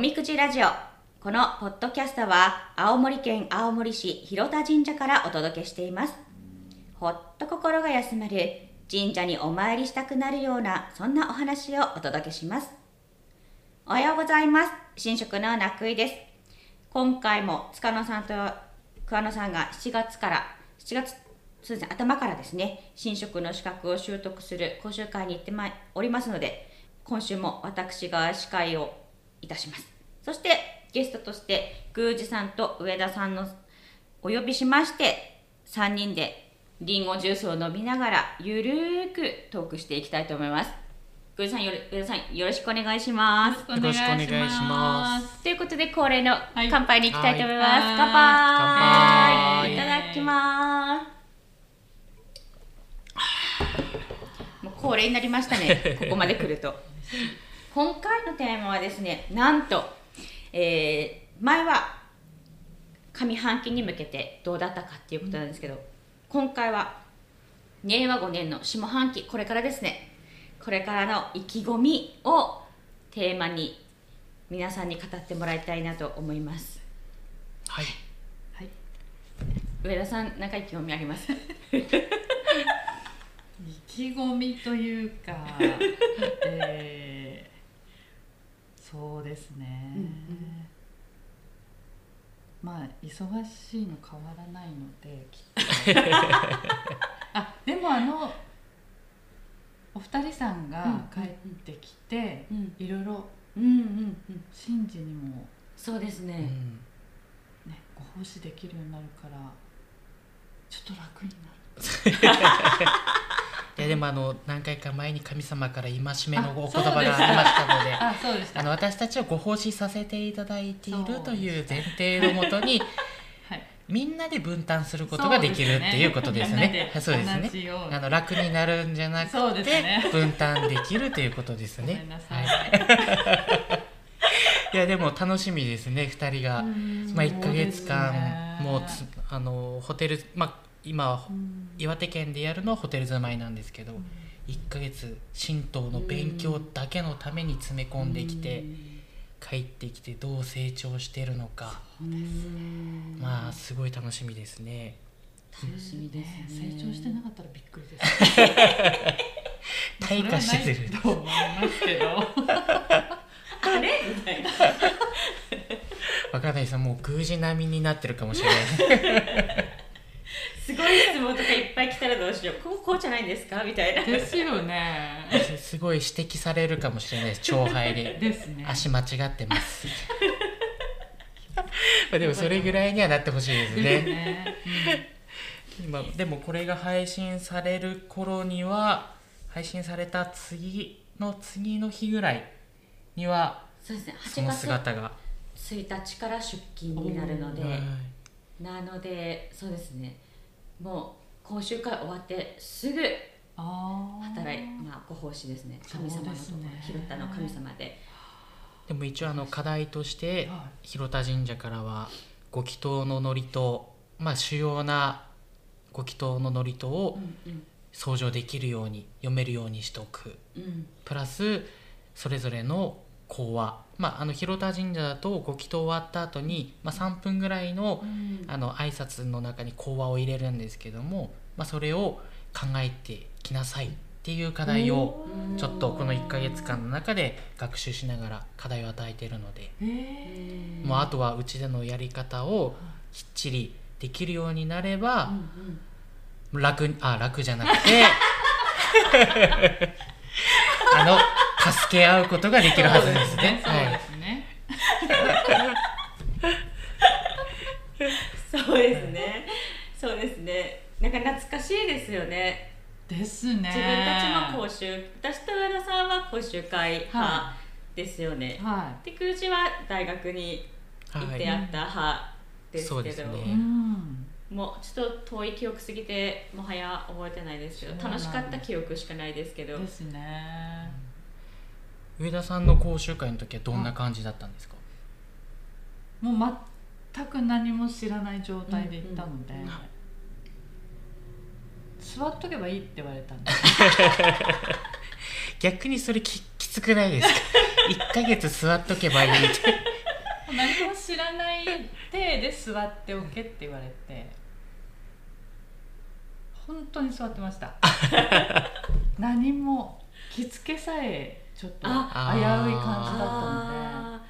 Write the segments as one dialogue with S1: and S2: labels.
S1: おみくじラジオ。このポッドキャストは青森県青森市広田神社からお届けしています。ほっと心が休まる。神社にお参りしたくなるようなそんなお話をお届けします。おはようございます。新職のなくいです。今回も塚野さんと桑野さんが7月から7月そうですね頭からですね新職の資格を習得する講習会に行ってまおりますので今週も私が司会をいたします。そしてゲストとして宮司さんと上田さんのお呼びしまして3人でリンゴジュースを飲みながらゆるーくトークしていきたいと思います。宮司さんよろ上田さんよろしくお願いします。
S2: よろしくお願いします。
S1: ということで恒例の
S2: はい。
S1: 乾杯に行きたいと思います、
S2: はい。
S1: 乾杯。
S2: 乾杯。
S1: いただきます。もう恒例になりましたね。ここまで来ると。今回のテーマはですねなんと、えー前は上半期に向けてどうだったかっていうことなんですけど、今回は令和5年の下半期これからですね。これからの意気込みをテーマに皆さんに語ってもらいたいなと思います。
S2: はい。
S1: はい。上田さん何か意気込みあります？
S2: 意気込みというか、えーそうですね、
S1: うんうん。
S2: まあ忙しいの変わらないので きっと。あでもあのお二人さんが帰ってきて、
S1: うん。
S2: いろいろ
S1: うんうんうん。
S2: 神事にも、
S1: そうですね、
S2: ね、ご奉仕できるようになるからちょっと楽になる
S3: いやでもあの何回か前に神様から戒めの
S2: あ
S3: お言葉がありましたので
S2: あそうでした。
S3: あの私たちはご奉仕させていただいているという前提のもとに
S2: はい。
S3: みんなで分担することができるっていうことですね。
S2: そ
S3: ううですすね。あの楽になるんじゃなくて、
S2: ね。
S3: 分担できるということですね。
S2: んな。さい、
S3: い。やでも楽しみですね2人が、まあ1ヶ月間もうつあのホテルまあ今は
S2: うん。
S3: 岩手県でやるのはホテル住まいなんですけど、1ヶ月神道の勉強だけのために詰め込んできて、帰ってきてどう成長してるのか、
S1: うん
S3: まあすごい楽しみですね。
S1: 楽しみですね。
S2: 成長してなかったらびっくりです。
S3: 退化してる
S2: と思いますけど。
S1: あれ？みたいな。
S3: 若大さんもう宮司並みになってるかもしれない
S1: すごい質問とかいっぱい来たらどうしよう。こここうじゃないんですか？みたいな。
S2: ですよね。
S3: すごい指摘されるかもしれないです。長輩で。
S2: ですね。
S3: 足間違ってます。まあでもそれぐらいにはなってほしいですね。
S2: ね、
S3: 今でもこれが配信される頃には配信された次の次の日ぐらいには
S1: そうですね。
S3: そ
S1: 8月
S3: の姿が、
S1: 1日から出勤になるので。
S3: はい
S1: なのでそうですね。もう講習会終わってすぐ働いまあご奉仕ですね。神様のところ、
S2: ね。
S1: 広田の神様で。
S3: でも一応あの課題として
S2: は
S3: 広田神社からはご祈祷の祝詞まあ主要なご祈祷の祝詞を
S1: うん
S3: 掃除できるように読めるようにしておく。
S1: うんうん。
S3: プラスそれぞれの講話まああの広田神社だとご祈祷終わった後に、まあ、3分ぐらいの
S1: うん。
S3: あの挨拶の中に講話を入れるんですけども、まあ、それを考えてきなさいっていう課題を
S1: うん
S3: ちょっとこの1ヶ月間の中で学習しながら課題を与えているので、
S2: え
S3: もうあとはうちでのやり方をきっちりできるようになれば
S1: うんうん。
S3: 楽にあ楽じゃなくて。あの助け合うことができるはずですね。
S2: そう
S3: はい
S2: ですね、
S1: そうですね。そうですね。なんか懐かしいですよね。
S2: ですね
S1: 自分たちも講習、私と上田さんは講習会派
S2: は
S1: ですよね。
S2: は
S1: で、空地は大学に行ってやった派ですけど、もうちょっと遠い記憶すぎてもはや覚えてないですけど、楽しかった記憶しかないですけど、
S2: ですね
S3: 上田さんの講習会の時はどんな感じだったんですか、
S2: もう全く何も知らない状態で行ったので、
S1: うんうん。
S2: 座っとけばいいって言われたんで。
S3: 逆にそれききつくないですか？1ヶ月座っとけばいいって。
S2: 何も知らない体で座っておけって言われて本当に座ってました。何も着付けさえちょっと危うい感じだったの
S1: あ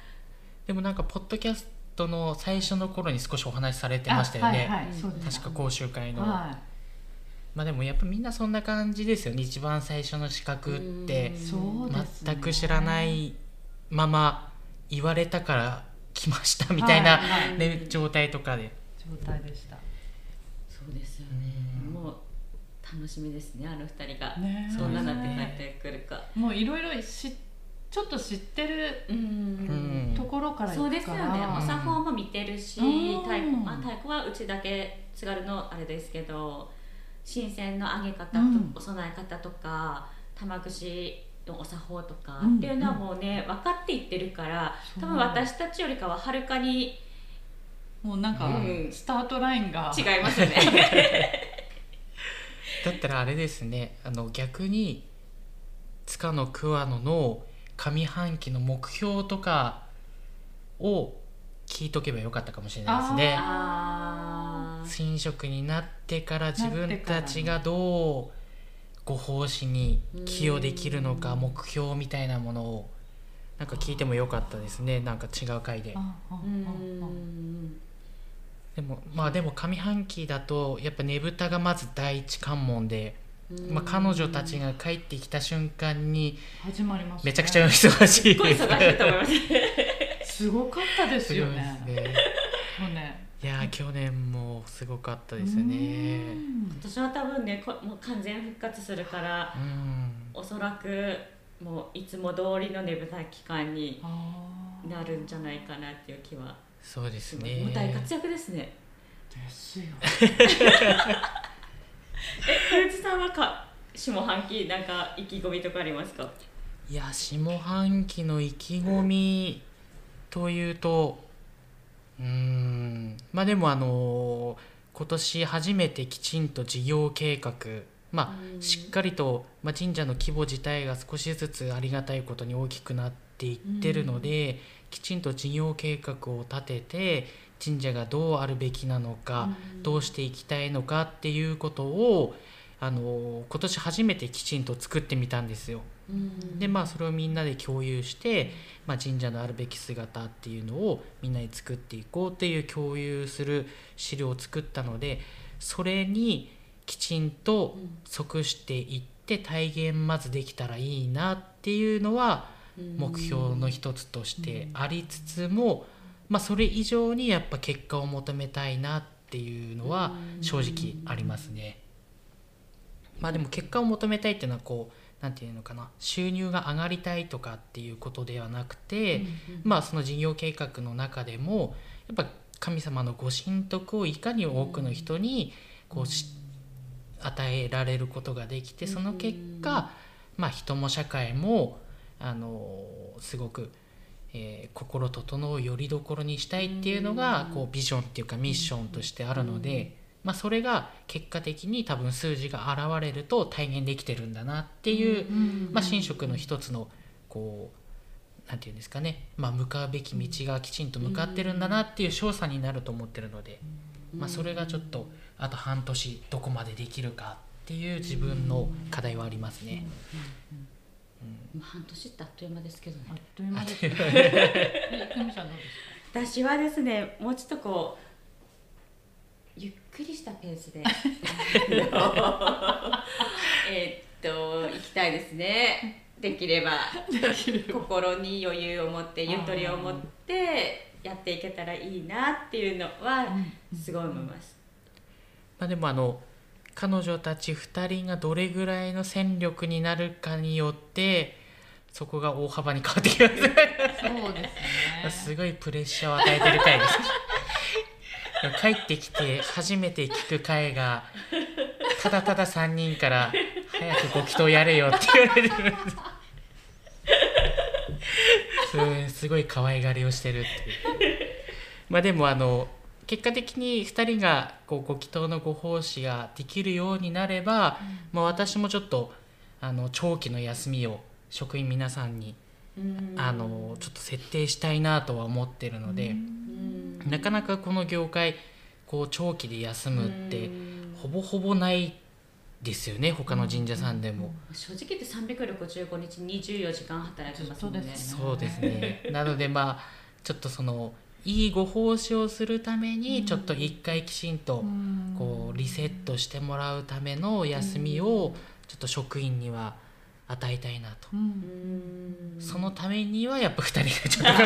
S3: でもなんかポッドキャストの最初の頃に少しお話しされて
S2: で
S3: ましたよね、確か講習会の、
S2: は
S3: まあでもやっぱみんなそんな感じですよね。一番最初の資格って。全く知らないまま言われたから来ましたみたいな、
S2: はいはい。
S3: ね状態とかで。
S2: 状態でした。
S1: そうですよね楽しみですねあの二人が、
S2: ね。
S1: そんななって帰ってくるか。
S2: もういろいろしちょっと知ってる
S1: うん。
S3: うん
S2: ところから
S1: そうですよね。お作法も見てるし
S2: うん。
S1: 太鼓,、まあ、太鼓はうちだけ津軽のあれですけど新鮮の揚げ方と、
S2: うん。
S1: お供え方とか玉串のお作法とか
S2: うん。
S1: っていうのはもうね分かっていってるから多分私たちよりかははるかに
S2: もうなんか
S3: うん。
S2: スタートラインが。
S1: 違いますよね。
S3: だったらあれですね。あの逆に塚の桑野の上半期の目標とかを聞いとけばよかったかもしれないですね。新職になってから自分たちがどうご奉仕に寄与できるのか
S1: うん。
S3: 目標みたいなものをなんか聞いてもよかったですね。なんか違う回で。
S2: あああ
S1: う
S2: あ。
S1: ん
S3: でもまあでも上半期だとやっぱねぶたがまず第一関門で、まあ、彼女たちが帰ってきた瞬間に
S2: 始まりますね。
S3: めちゃくちゃ忙しい。
S1: すっごい忙しいと思います。
S2: すごかったですよね。
S3: すごいやー去年もすごかったですね。
S2: うん。
S1: 私は多分ねこもう完全復活するから
S3: うん。
S1: おそらくもういつも通りのねぶた期間になるんじゃないかなっていう気は
S3: そうです。ね
S1: もう大活躍ですね。
S2: ですよ
S1: え、古内さんはか下半期なんか意気込みとかありますか？
S3: いや下半期の意気込みというとうーんまあでもあの今年初めてきちんと事業計画ま
S1: うん
S3: あしっかりと、まあ、神社の規模自体が少しずつありがたいことに大きくなっていってるので、きちんと事業計画を立てて神社がどうあるべきなのか、どうしていきたいのかっていうことをあの今年初めてきちんと作ってみたんですよ。
S1: うん。
S3: でまあそれをみんなで共有して、まあ、神社のあるべき姿っていうのをみんなで作っていこうっていう共有する資料を作ったのでそれにきちんと
S1: うん。
S3: 即していって体現まずできたらいいなっていうのは目標の一つとしてありつつも、まあ、それ以上にやっぱ結果を求めたいなっていうのは正直ありますね。まあでも結果を求めたいっていうのはこうなんていうのかな収入が上がりたいとかっていうことではなくて、まあその事業計画の中でもやっぱ神様のご神徳をいかに多くの人にこうし与えられることができてその結果、まあ、人も社会もあのすごく、えー心整うよりどころにしたいっていうのがこうビジョンっていうかミッションとしてあるので、まあ、それが結果的に多分数字が現れると体現できてるんだなっていう、まあ、神職の一つのこうなんていうんですかね、まあ、向かうべき道がきちんと向かってるんだなっていう証左になると思ってるので、まあ、それがちょっとあと半年どこまでできるかっていう自分の課題はありますね。
S1: もう半年ってあっという間ですけどね。
S2: あっという間。です
S1: 私はですねもうちょっとこうゆっくりしたペースで。えーっと行きたいですね。できれば心に余裕を持ってゆとりを持ってやっていけたらいいなっていうのはすごい思います。
S3: まあ、でもあの彼女たち2人がどれぐらいの戦力になるかによってそこが大幅に変わってきます。
S2: かそうですね。
S3: すごいプレッシャーを与えてる回です。帰ってきて初めて聞く回がただただ3人から「早くご祈祷やれよ」って言われてる。んですすごい可愛がりをしてるっていう。まあでもあの結果的に2人がこうご祈祷のご奉仕ができるようになれば、まあ、私もちょっとあの長期の休みを職員皆さんに
S1: うん。
S3: あのちょっと設定したいなとは思ってるので、なかなかこの業界こう長期で休むってほぼほぼないですよね他の神社さんでも。
S1: 正直言って365日24時間働きますもんね。
S2: そうです
S3: そうですね。なのでまあちょっとそのいいご奉仕をするためにちょっと一回きちんとこうリセットしてもらうための休みをちょっと職員には与えたいなと。
S1: うん。
S3: そのためにはやっぱ2人がちょっと。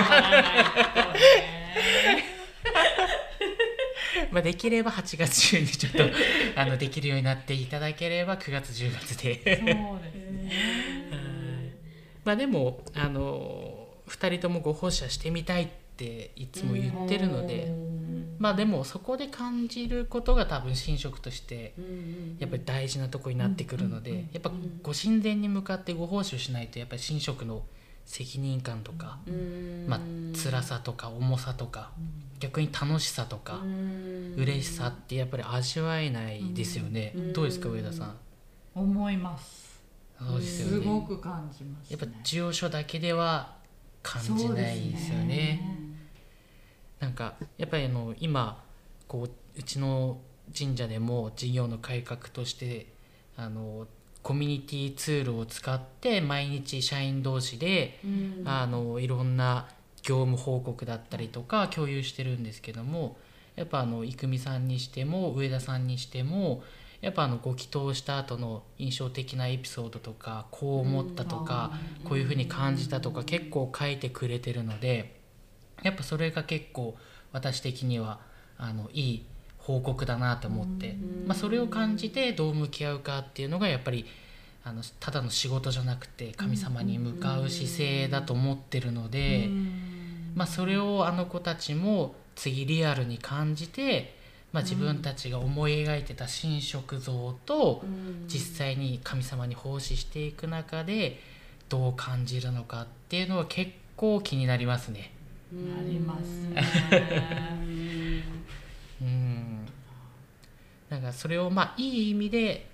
S3: まあできれば8月中にちょっとあのできるようになっていただければ9月10月で。
S2: そうですね。
S3: まあでもあの2人ともご奉仕はしてみたいっていつも言ってるのでまあでもそこで感じることが多分神職としてやっぱり大事なとこになってくるのでやっぱご神前に向かってご奉仕をしないとやっぱり神職の責任感とか、まあ辛さとか重さとか逆に楽しさとか嬉しさってやっぱり味わえないですよね。どうですか上田さん？
S2: 思います。
S3: そうですよね。
S2: すごく感じます
S3: やっぱ授与所だけでは感じないですよね。なんかやっぱりあの今こううちの神社でも事業の改革としてあのコミュニティツールを使って毎日社員同士で、あのいろんな業務報告だったりとか共有してるんですけどもやっぱあの郁美さんにしても上田さんにしてもやっぱあのご祈祷した後の印象的なエピソードとかこう思ったとか、こういうふうに感じたとか結構書いてくれてるのでやっぱそれが結構私的にはあのいい報告だなと思って、まあ、それを感じてどう向き合うかっていうのがやっぱりあのただの仕事じゃなくて神様に向かう姿勢だと思ってるので、まあ、それをあの子たちも次リアルに感じて、まあ、自分たちが思い描いてた神職像と実際に神様に奉仕していく中でどう感じるのかっていうのは結構気になりますね。
S2: なります
S3: うん。なんかそれをまあいい意味で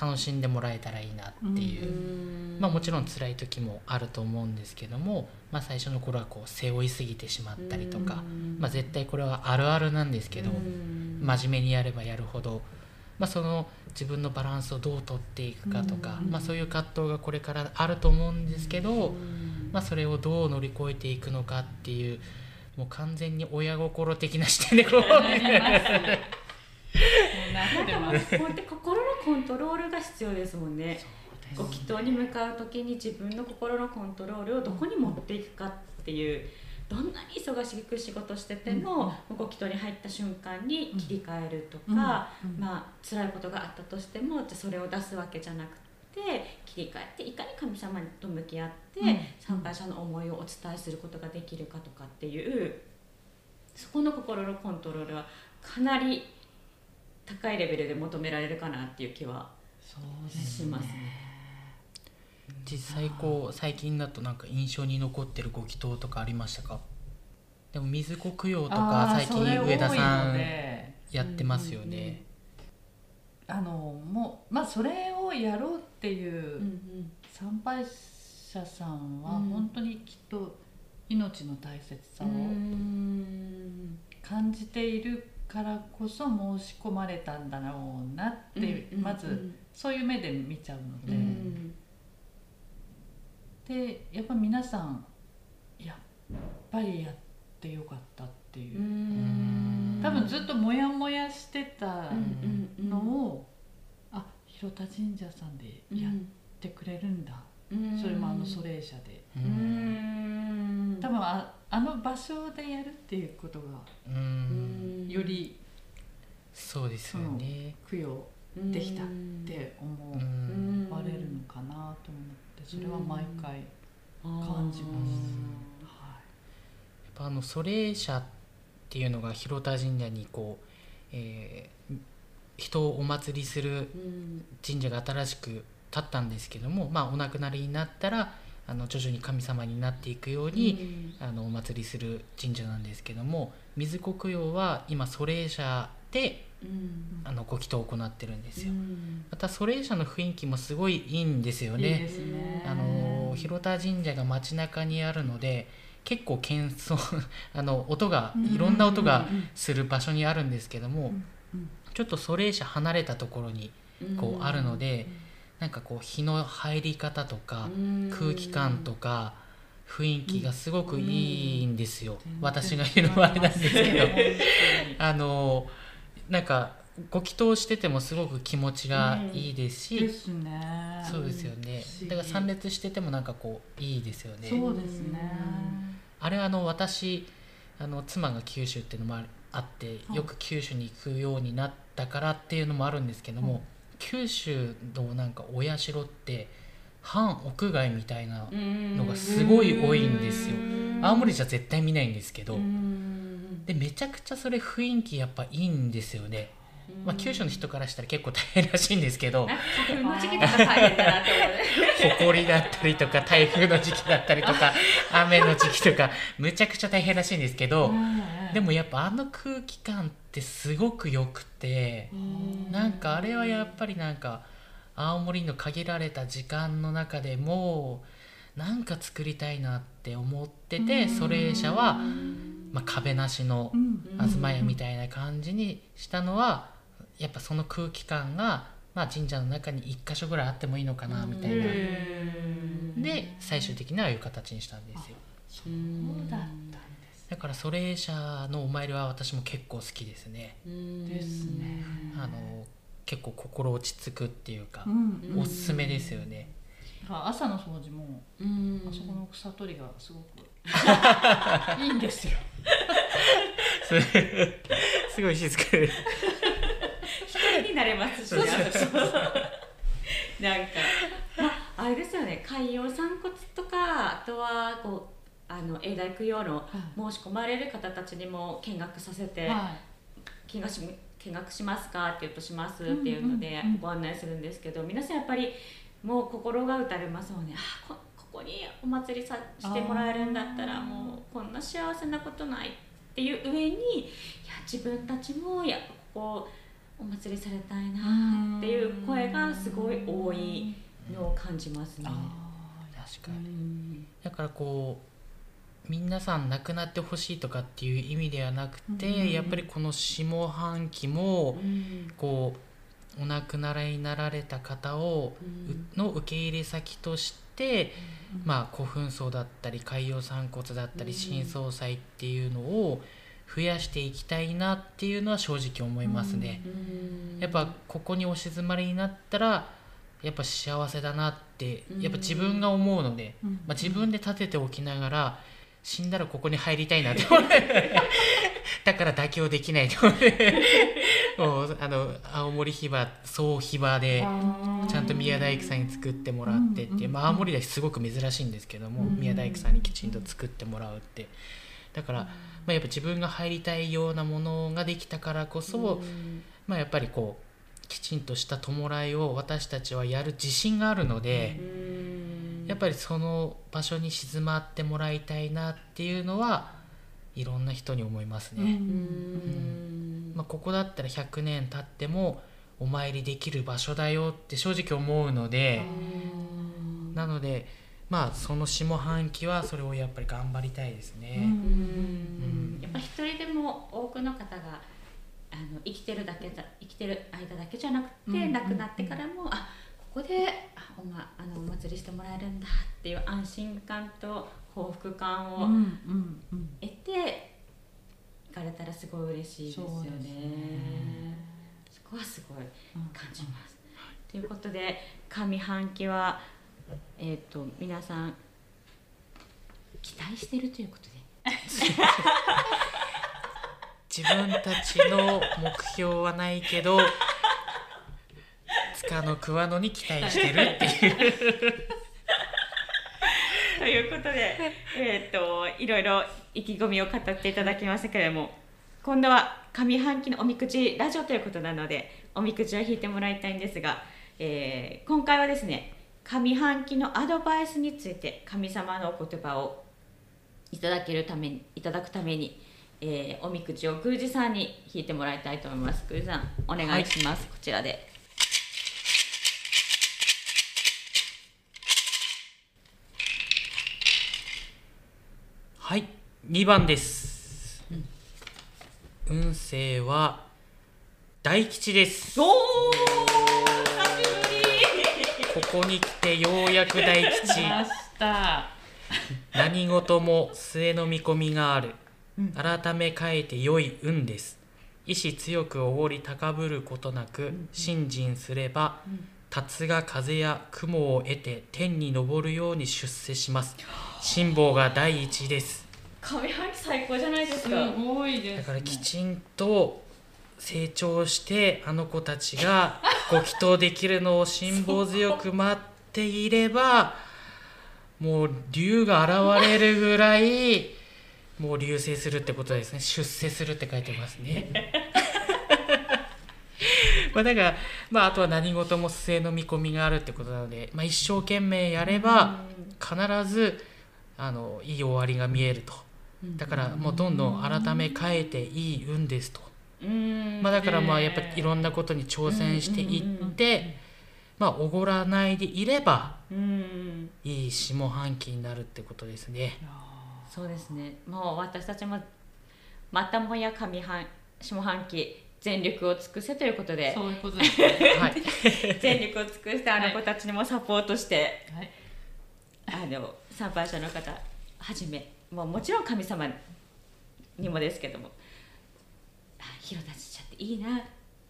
S3: 楽しんでもらえたらいいなっていう、まあ、もちろん辛い時もあると思うんですけども、まあ、最初の頃はこう背負いすぎてしまったりとか、まあ、絶対これはあるあるなんですけど真面目にやればやるほど、まあ、その自分のバランスをどうとっていくかとか、まあ、そういう葛藤がこれからあると思うんですけど、まあ、それをどう乗り越えていくのかっていうもう完全に親心的な視点でこう
S1: なんかもうこうやって心のコントロールが必要ですもんね。ご祈祷に向かう時に自分の心のコントロールをどこに持っていくかっていうどんなに忙しく仕事してても、ご祈祷に入った瞬間に切り替えるとか、まあ辛いことがあったとしてもじゃあそれを出すわけじゃなくて切り替えていかに神様と向き合って、参拝者の思いをお伝えすることができるかとかっていうそこの心のコントロールはかなり高いレベルで求められるかなっていう気は
S2: そう
S1: しますね。
S3: 実際こう最近だとなんか印象に残ってるご祈祷とかありましたか？でも水子供養とか最近上田さんやってますよね。
S2: あのもうまあそれをやろうっていう参拝者さんは本当にきっと命の大切さを感じているからこそ申し込まれたんだろうなってまずそういう目で見ちゃうので。でやっぱ皆さんやっぱりやってよかったっていう。多分ずっとモヤモヤしてたのを、あ広田神社さんでやってくれるんだ、それもあの祖霊社で。多分ああの場所でやるっていうことがより
S3: そうですよね。
S2: 供養できたって思われるのかなと思ってそれは毎回感じます。
S3: やっぱあの祖霊社っていうのが広田神社にこう、えー、人をお祭りする神社が新しく立ったんですけども、まあ、お亡くなりになったらあの徐々に神様になっていくように、あのお祭りする神社なんですけども水子供養は今祖霊社であのご祈祷を行ってるんですよ、また祖霊社の雰囲気もすごいいいんですよね。
S2: いいね。
S3: あのの広田神社が街中にあるので結構喧騒 あの音がいろんな音がする場所にあるんですけども、ちょっとそれ以上離れたところにこうあるので、なんかこう日の入り方とか空気感とか雰囲気がすごくいいんですよ、私が言うのはあれなんですけど。あのなんかご祈祷しててもすごく気持ちがいいですし、
S2: ですね
S3: そうですよね。だから参列しててもなんかこういいですよね。
S2: そうですね。
S3: あれはあの私あの妻が九州っていうのもあってよく九州に行くようになったからっていうのもあるんですけども、九州のなんかお社って半屋外みたいなのがすごい多いんですよ。青森じゃ絶対見ないんですけど。でめちゃくちゃそれ雰囲気やっぱいいんですよね。まあ、九州の人からしたら結構大変らしいんですけど。埃だったりとか台風の時期だったりとか 雨の時期とかむちゃくちゃ大変らしいんですけど。でもやっぱあの空気感ってすごくよくてなんかあれはやっぱりなんか青森の限られた時間の中でもなんか作りたいなって思っててそれ社は、まあ、壁なしの東屋みたいな感じにしたのはやっぱその空気感が、まあ、神社の中に1箇所ぐらいあってもいいのかなみたいな。で最終的にはいう形にしたんですよ。
S2: そうだった
S3: だからそれ社のお参りは私も結構好きですね。
S2: ですね。
S3: あの結構心落ち着くっていうか、
S2: うん。
S3: おすすめですよね。
S2: 朝の掃除もあそこの草取りがすごく いいんですよ。
S3: すごい静かで。
S1: 一 人になれますしね。なんか、まあ、あれですよね。海洋散骨とかあとはこうあの永大供養の申し込まれる方たちにも見学させて、
S2: は
S1: 見学し見学しますか？って言うとしますっていうのでご案内するんですけど、皆さんやっぱりもう心が打たれますもんね。あこここにお祭りさしてもらえるんだったらもうこんな幸せなことないっていう上にいや自分たちもやっぱここお祭りされたいなっていう声がすごい多いのを感じますね。
S3: 確かに。
S1: うん。
S3: だからこう皆さん亡くなってほしいとかっていう意味ではなくて、
S2: うん
S3: やっぱりこの下半期も
S1: うん。
S3: こうお亡くなりになられた方を、
S1: うん。
S3: うの受け入れ先として、まあ古墳葬だったり海洋散骨だったり
S1: うん。
S3: 新総祭っていうのを増やしていきたいなっていうのは正直思いますね。
S1: うん。
S3: やっぱここにお静まりになったらやっぱ幸せだなってやっぱ自分が思うので、
S2: うん。
S3: まあ、自分で立てておきながら死んだらここに入りたいなって思って。だから妥協できないと思って。もうあの青森ヒバ総ヒバでちゃんと宮大工さんに作ってもらってって。まあ、青森ではすごく珍しいんですけども、
S2: うん
S3: 宮大工さんにきちんと作ってもらうって。だから、まあ、やっぱ自分が入りたいようなものができたからこそ、
S1: うん。
S3: まあ、やっぱりこうきちんとした弔いを私たちはやる自信があるので、やっぱりその場所に静まってもらいたいなっていうのはいろんな人に思いますね。
S1: うん。
S3: まあ、ここだったら100年経ってもお参りできる場所だよって正直思うので、なのでまあその下半期はそれをやっぱり頑張りたいですね。
S1: うん。やっぱ一人でも多くの方があの生きてるだけだ生きてる間だけじゃなくて、
S2: うん。
S1: 亡くなってからもあここであお,、ま、あのお祭りしてもらえるんだっていう安心感と幸福感を
S2: うんうんうん
S1: 得て行かれたらすごい嬉しいですよね。
S2: そね
S1: そこはすごい感じます。ということで上半期は、えー、と皆さん期待してるということで。
S3: 自分たちの目標はないけど塚の桑野に期待してるっていう。
S1: ということで、えー、といろいろ意気込みを語っていただきましたけれども今度は上半期のおみくじラジオということなのでおみくじを引いてもらいたいんですが、えー今回はですね上半期のアドバイスについて神様のお言葉をいただけるためにいただくために、えーおみくじを宮司さんに引いてもらいたいと思います。宮司さんお願いします、こちらで
S3: はい2番です、運勢は大吉です。
S1: お
S3: ここに来てようやく大吉。何事も末の見込みがある。
S1: うん。
S3: 改め変えて良い運です。意志強くおごり高ぶることなく信心すれば竜が風や雲を得て天に昇るように出世します。辛抱が第一です。
S1: 上半期最高じゃないです
S2: す
S1: か
S2: ごいです、ね、
S3: だからきちんと成長してあの子たちが ご祈祷できるのを辛抱強く待っていればもう竜が現れるぐらいもう流星するってことですね。出世するって書いてますね。まあだから、まあ、あとは何事も末の見込みがあるってことなので、まあ、一生懸命やれば必ずあのいい終わりが見えると。だからもうどんどん改め変えていい運ですと、
S1: うん。
S3: まあ、だからまあやっぱりいろんなことに挑戦していってまあおごらないでいれば
S1: うん。
S3: いい下半期になるってことですね。
S1: そうですね。もう私たちもまたもや上半下半期全力を尽くせということで。
S2: そういうことですね。
S3: はい、
S1: 全力を尽くしてあの子たちにもサポートして、
S2: はい。
S1: あの参拝者の方はじめもうもちろん神様にもですけども。あ広田神社っていいな。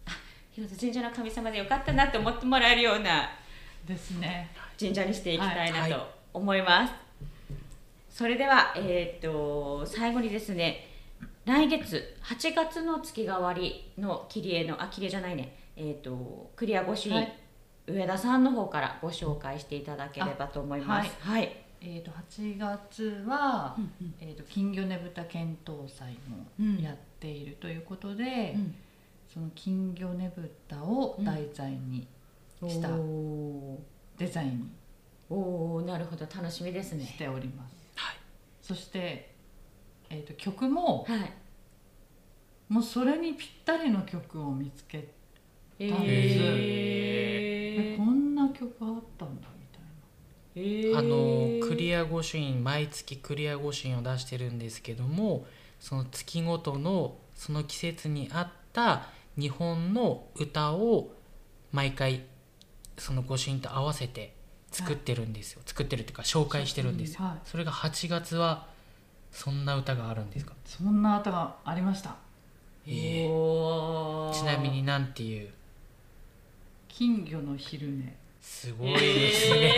S1: あ広田神社の神様でよかったなって思ってもらえるような。
S2: ですね。
S1: 神社にしていきたいな
S3: はい。
S1: と思います、それではえっ、と最後にですね来月8月の月替わりの切り絵のあ切り絵じゃないね。えっ、とクリア御朱印、
S2: はい。
S1: 上田さんの方からご紹介していただければと思います。はい、
S2: えー、と8月は、
S1: うん
S2: えー、と金魚ねぶた検討祭もやっているということで、
S1: うん
S2: その金魚ねぶたを題材にした
S1: お
S2: デザイン
S1: ー。おーなるほど。楽しみですね。
S2: にしております、
S3: はい。
S2: そして、えー、と曲も
S1: はい。
S2: もうそれにぴったりの曲を見つけ
S1: え
S2: たんです。
S1: ー。
S2: えこんな曲あったんだみたいな。
S1: えー
S3: あのクリア御朱印毎月クリア御朱印を出してるんですけどもその月ごとのその季節に合った日本の歌を毎回その御朱印と合わせて作ってるんですよ、作ってるっていうか紹介してるんですよ、
S2: はい。
S3: それが8月はそんな歌があるんですか、
S2: そんな歌がありました。
S3: え
S1: おー。
S3: ーちなみになんていう？
S2: 金魚の昼寝。
S3: すごいですね、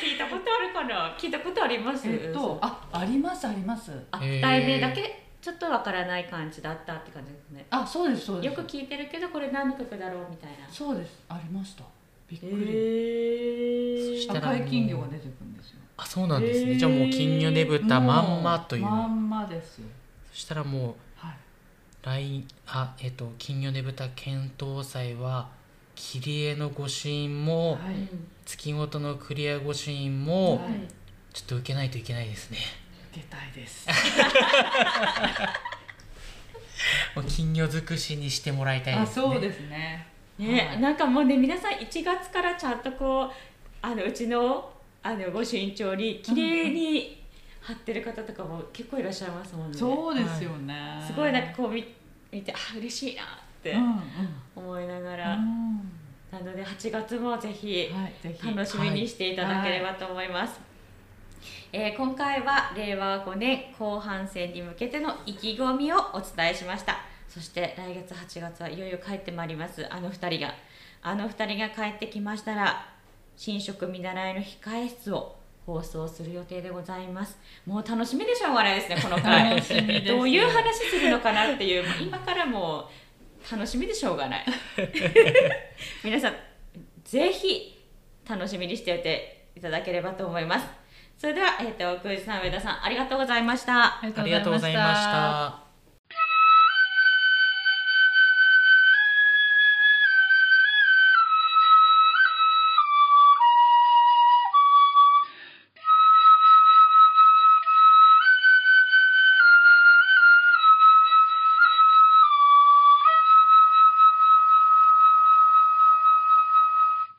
S1: 聞いたことあるかな？聞いたことあります？
S2: えっとあありますあります。
S1: あ
S3: へー。
S1: 題名だけちょっとわからない感じだったって感じですね。
S2: あそうですそうです。
S1: よく聞いてるけどこれ何の曲だろうみたいな。
S2: そうです。ありました。びっくり、
S1: へ
S3: そしたら
S2: 赤い金魚が出てくるんですよ
S3: あそうなんですね、じゃあもう金魚ねぶたまんまという。
S2: もまんまです
S3: そしたらもう
S2: はい。
S3: 来あえっと金魚ねぶた検討祭は切り絵の御朱印も、
S2: はい。
S3: 月ごとのクリア御朱印も、
S2: はい。
S3: ちょっと受けないといけないですね。
S2: 出たいです。
S3: もう金魚尽くしにしてもらいたいですね。
S2: あそうですね。
S1: ね、
S2: はい。
S1: なんかもうね皆さん1月からちゃんとこうあのうちのあの御朱印帳に綺麗に貼ってる方とかも結構いらっしゃいますもんね。
S2: そうですよね、
S1: すごいなんかこう見見てあ嬉しいなって
S2: うんうん
S1: 思いなが
S2: う
S1: ら、
S2: ん。
S1: なので8月もぜひ楽しみにしていただければと思います、えー今回は令和5年後半戦に向けての意気込みをお伝えしました。そして来月8月はいよいよ帰ってまいります。あの2人が。あの2人が帰ってきましたら新職見習いの控え室を放送する予定でございます。もう楽しみでしょうがないですね この回。どういう話するのかなっていう今からもう楽しみでしょうがない。皆さんぜひ楽しみにしておいていただければと思います。それでは、えっと空司さん上田さんありがとうございました。
S3: ありがとうございました